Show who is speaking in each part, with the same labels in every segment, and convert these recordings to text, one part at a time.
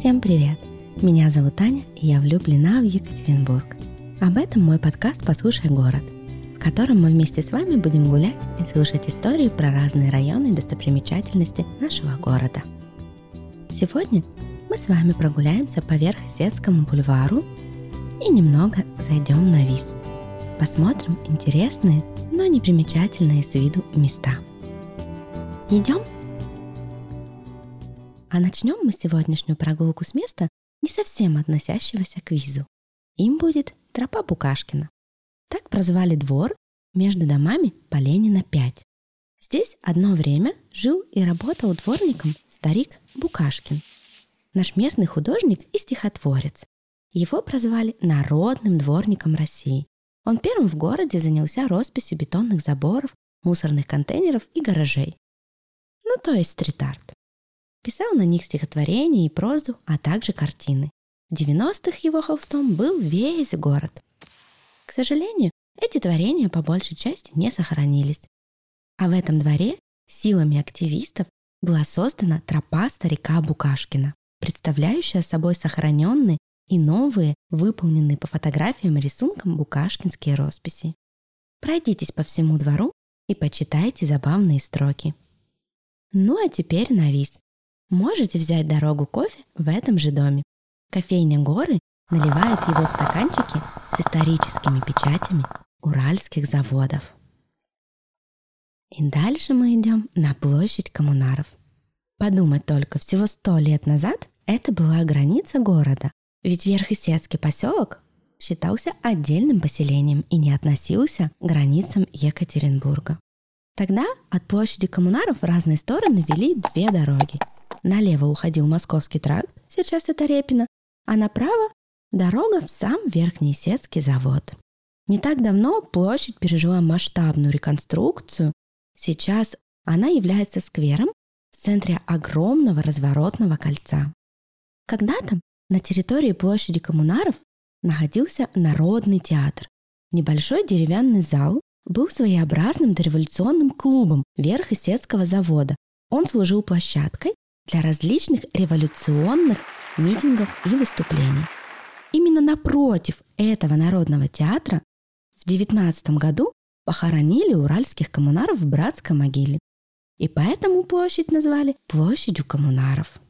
Speaker 1: Всем привет! Меня зовут Таня, и я влюблена в Екатеринбург. Об этом мой подкаст «Послушай город», в котором мы вместе с вами будем гулять и слушать истории про разные районы и достопримечательности нашего города. Сегодня мы с вами прогуляемся по Верхесецкому бульвару и немного зайдем на Виз. Посмотрим интересные, но непримечательные с виду места. Идем? А начнем мы сегодняшнюю прогулку с места, не совсем относящегося к визу. Им будет тропа Букашкина. Так прозвали двор между домами по Ленина 5. Здесь одно время жил и работал дворником старик Букашкин, наш местный художник и стихотворец. Его прозвали народным дворником России. Он первым в городе занялся росписью бетонных заборов, мусорных контейнеров и гаражей. Ну, то есть стрит-арт. Писал на них стихотворения и прозу, а также картины. В 90-х его холстом был весь город. К сожалению, эти творения по большей части не сохранились. А в этом дворе силами активистов была создана тропа старика Букашкина, представляющая собой сохраненные и новые, выполненные по фотографиям и рисункам букашкинские росписи. Пройдитесь по всему двору и почитайте забавные строки. Ну а теперь на виз. Можете взять дорогу кофе в этом же доме. Кофейня «Горы» наливает его в стаканчики с историческими печатями уральских заводов. И дальше мы идем на площадь коммунаров. Подумать только, всего сто лет назад это была граница города, ведь Верхесецкий поселок считался отдельным поселением и не относился к границам Екатеринбурга. Тогда от площади коммунаров в разные стороны вели две дороги Налево уходил Московский тракт, сейчас это Репино, а направо – дорога в сам Верхний Сетский завод. Не так давно площадь пережила масштабную реконструкцию. Сейчас она является сквером в центре огромного разворотного кольца. Когда-то на территории площади коммунаров находился Народный театр. Небольшой деревянный зал был своеобразным дореволюционным клубом Верхесецкого завода. Он служил площадкой для различных революционных митингов и выступлений. Именно напротив этого народного театра в 19 году похоронили уральских коммунаров в братской могиле. И поэтому площадь назвали площадью коммунаров.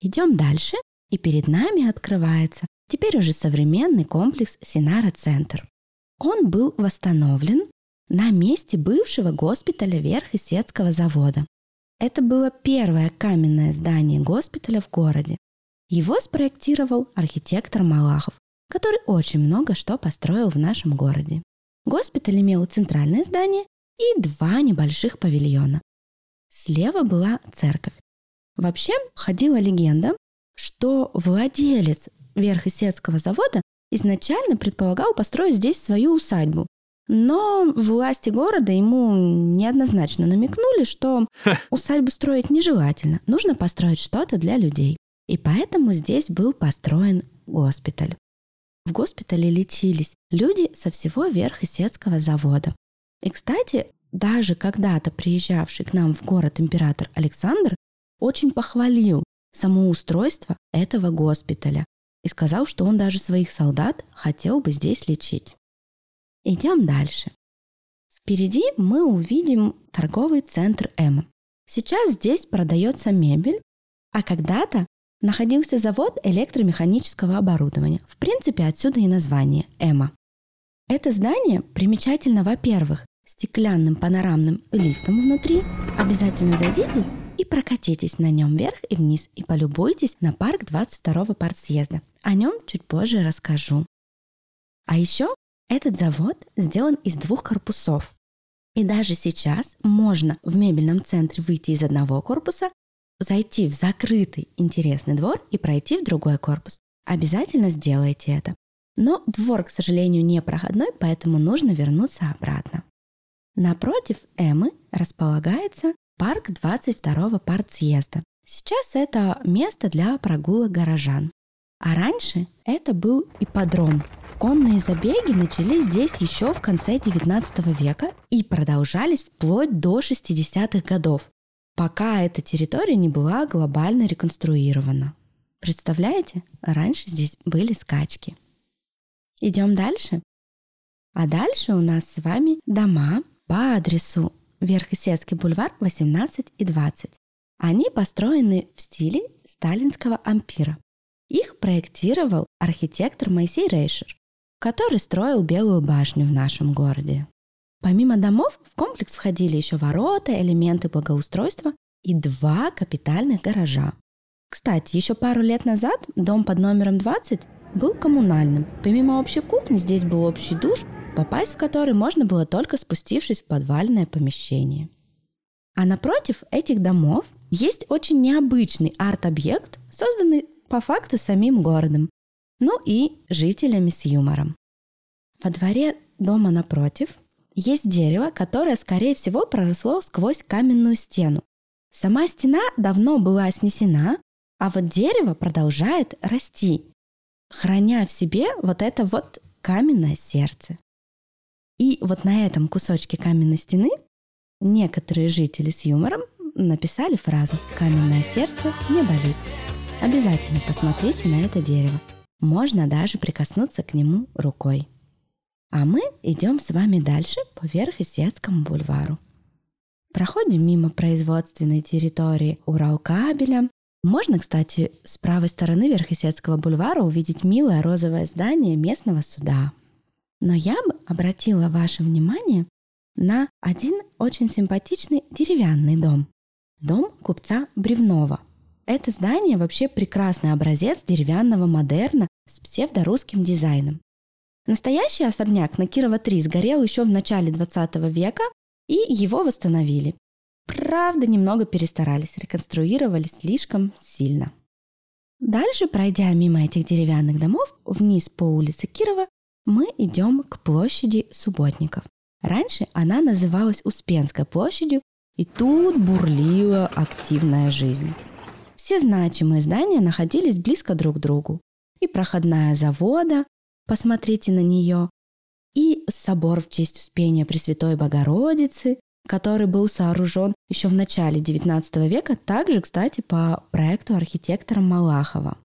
Speaker 1: Идем дальше, и перед нами открывается теперь уже современный комплекс Синара-центр. Он был восстановлен на месте бывшего госпиталя Верхесецкого завода. Это было первое каменное здание госпиталя в городе. Его спроектировал архитектор Малахов, который очень много что построил в нашем городе. Госпиталь имел центральное здание и два небольших павильона. Слева была церковь. Вообще ходила легенда, что владелец Верхесецкого завода изначально предполагал построить здесь свою усадьбу, но власти города ему неоднозначно намекнули, что усадьбу строить нежелательно, нужно построить что-то для людей. И поэтому здесь был построен госпиталь. В госпитале лечились люди со всего верха Сетского завода. И, кстати, даже когда-то приезжавший к нам в город император Александр очень похвалил само устройство этого госпиталя и сказал, что он даже своих солдат хотел бы здесь лечить. Идем дальше. Впереди мы увидим торговый центр Эма. Сейчас здесь продается мебель, а когда-то находился завод электромеханического оборудования. В принципе, отсюда и название Эма. Это здание примечательно, во-первых, стеклянным панорамным лифтом внутри. Обязательно зайдите и прокатитесь на нем вверх и вниз и полюбуйтесь на парк 22-го партсъезда. О нем чуть позже расскажу. А еще этот завод сделан из двух корпусов. И даже сейчас можно в мебельном центре выйти из одного корпуса, зайти в закрытый интересный двор и пройти в другой корпус. Обязательно сделайте это. Но двор, к сожалению, не проходной, поэтому нужно вернуться обратно. Напротив Эмы располагается парк 22-го партсъезда. Сейчас это место для прогулок горожан. А раньше это был ипподром, Конные забеги начались здесь еще в конце 19 века и продолжались вплоть до 60-х годов, пока эта территория не была глобально реконструирована. Представляете, раньше здесь были скачки. Идем дальше. А дальше у нас с вами дома по адресу Верхесецкий бульвар 18 и 20. Они построены в стиле сталинского ампира. Их проектировал архитектор Моисей Рейшер, который строил Белую башню в нашем городе. Помимо домов в комплекс входили еще ворота, элементы благоустройства и два капитальных гаража. Кстати, еще пару лет назад дом под номером 20 был коммунальным. Помимо общей кухни здесь был общий душ, попасть в который можно было только спустившись в подвальное помещение. А напротив этих домов есть очень необычный арт-объект, созданный по факту самим городом, ну и жителями с юмором. Во дворе дома напротив есть дерево, которое, скорее всего, проросло сквозь каменную стену. Сама стена давно была снесена, а вот дерево продолжает расти, храня в себе вот это вот каменное сердце. И вот на этом кусочке каменной стены некоторые жители с юмором написали фразу «Каменное сердце не болит». Обязательно посмотрите на это дерево. Можно даже прикоснуться к нему рукой. А мы идем с вами дальше по Верхесецкому бульвару. Проходим мимо производственной территории Уралкабеля. Можно, кстати, с правой стороны Верхесецкого бульвара увидеть милое розовое здание местного суда. Но я бы обратила ваше внимание на один очень симпатичный деревянный дом. Дом купца Бревнова. Это здание вообще прекрасный образец деревянного модерна с псевдорусским дизайном. Настоящий особняк на Кирова-3 сгорел еще в начале 20 века, и его восстановили. Правда, немного перестарались, реконструировали слишком сильно. Дальше, пройдя мимо этих деревянных домов, вниз по улице Кирова, мы идем к площади Субботников. Раньше она называлась Успенской площадью, и тут бурлила активная жизнь. Все значимые здания находились близко друг к другу. И проходная завода, посмотрите на нее. И собор в честь Успения Пресвятой Богородицы, который был сооружен еще в начале XIX века, также, кстати, по проекту архитектора Малахова.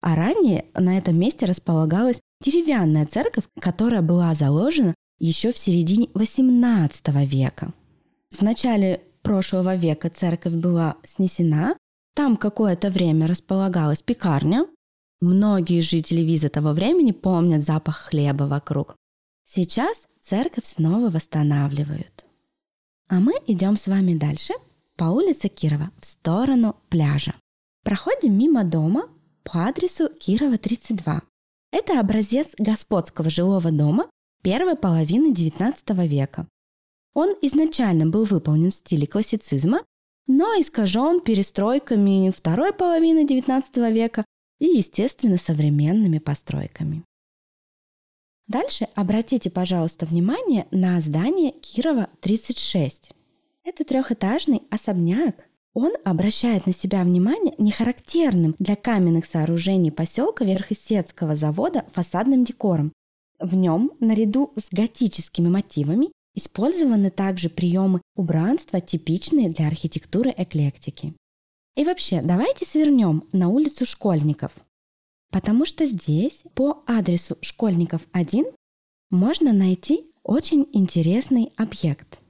Speaker 1: А ранее на этом месте располагалась деревянная церковь, которая была заложена еще в середине XVIII века. В начале прошлого века церковь была снесена, там какое-то время располагалась пекарня, Многие жители Виза того времени помнят запах хлеба вокруг. Сейчас церковь снова восстанавливают. А мы идем с вами дальше по улице Кирова в сторону пляжа. Проходим мимо дома по адресу Кирова 32. Это образец господского жилого дома первой половины XIX века. Он изначально был выполнен в стиле классицизма, но искажен перестройками второй половины XIX века и, естественно, современными постройками. Дальше обратите, пожалуйста, внимание на здание Кирова 36. Это трехэтажный особняк. Он обращает на себя внимание нехарактерным для каменных сооружений поселка Верхесецкого завода фасадным декором. В нем, наряду с готическими мотивами, использованы также приемы убранства, типичные для архитектуры эклектики. И вообще, давайте свернем на улицу Школьников, потому что здесь по адресу Школьников 1 можно найти очень интересный объект.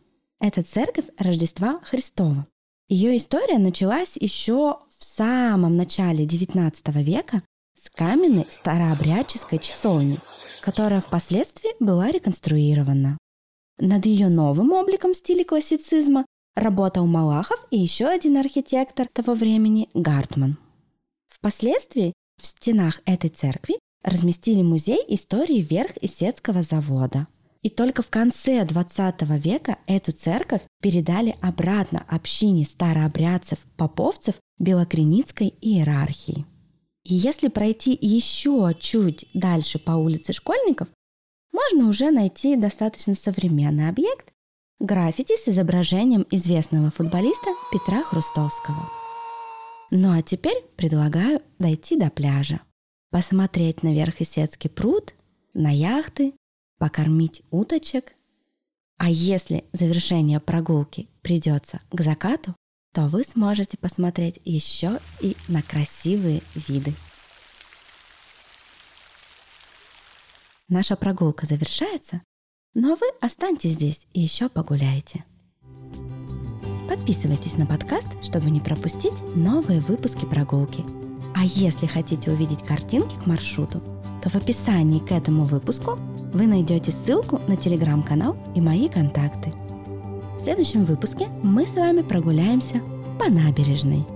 Speaker 1: Это церковь Рождества Христова. Ее история началась еще в самом начале XIX века с каменной старообрядческой часовни, которая впоследствии была реконструирована. Над ее новым обликом в стиле классицизма работал Малахов и еще один архитектор того времени Гартман. Впоследствии в стенах этой церкви разместили музей истории Верх-Исетского завода. И только в конце 20 века эту церковь передали обратно общине старообрядцев-поповцев Белокреницкой иерархии. И если пройти еще чуть дальше по улице Школьников, можно уже найти достаточно современный объект, граффити с изображением известного футболиста Петра Хрустовского. Ну а теперь предлагаю дойти до пляжа, посмотреть на Верхесецкий пруд, на яхты, покормить уточек. А если завершение прогулки придется к закату, то вы сможете посмотреть еще и на красивые виды. Наша прогулка завершается, но вы останьтесь здесь и еще погуляете. Подписывайтесь на подкаст, чтобы не пропустить новые выпуски прогулки. А если хотите увидеть картинки к маршруту, то в описании к этому выпуску вы найдете ссылку на телеграм-канал и мои контакты. В следующем выпуске мы с вами прогуляемся по набережной.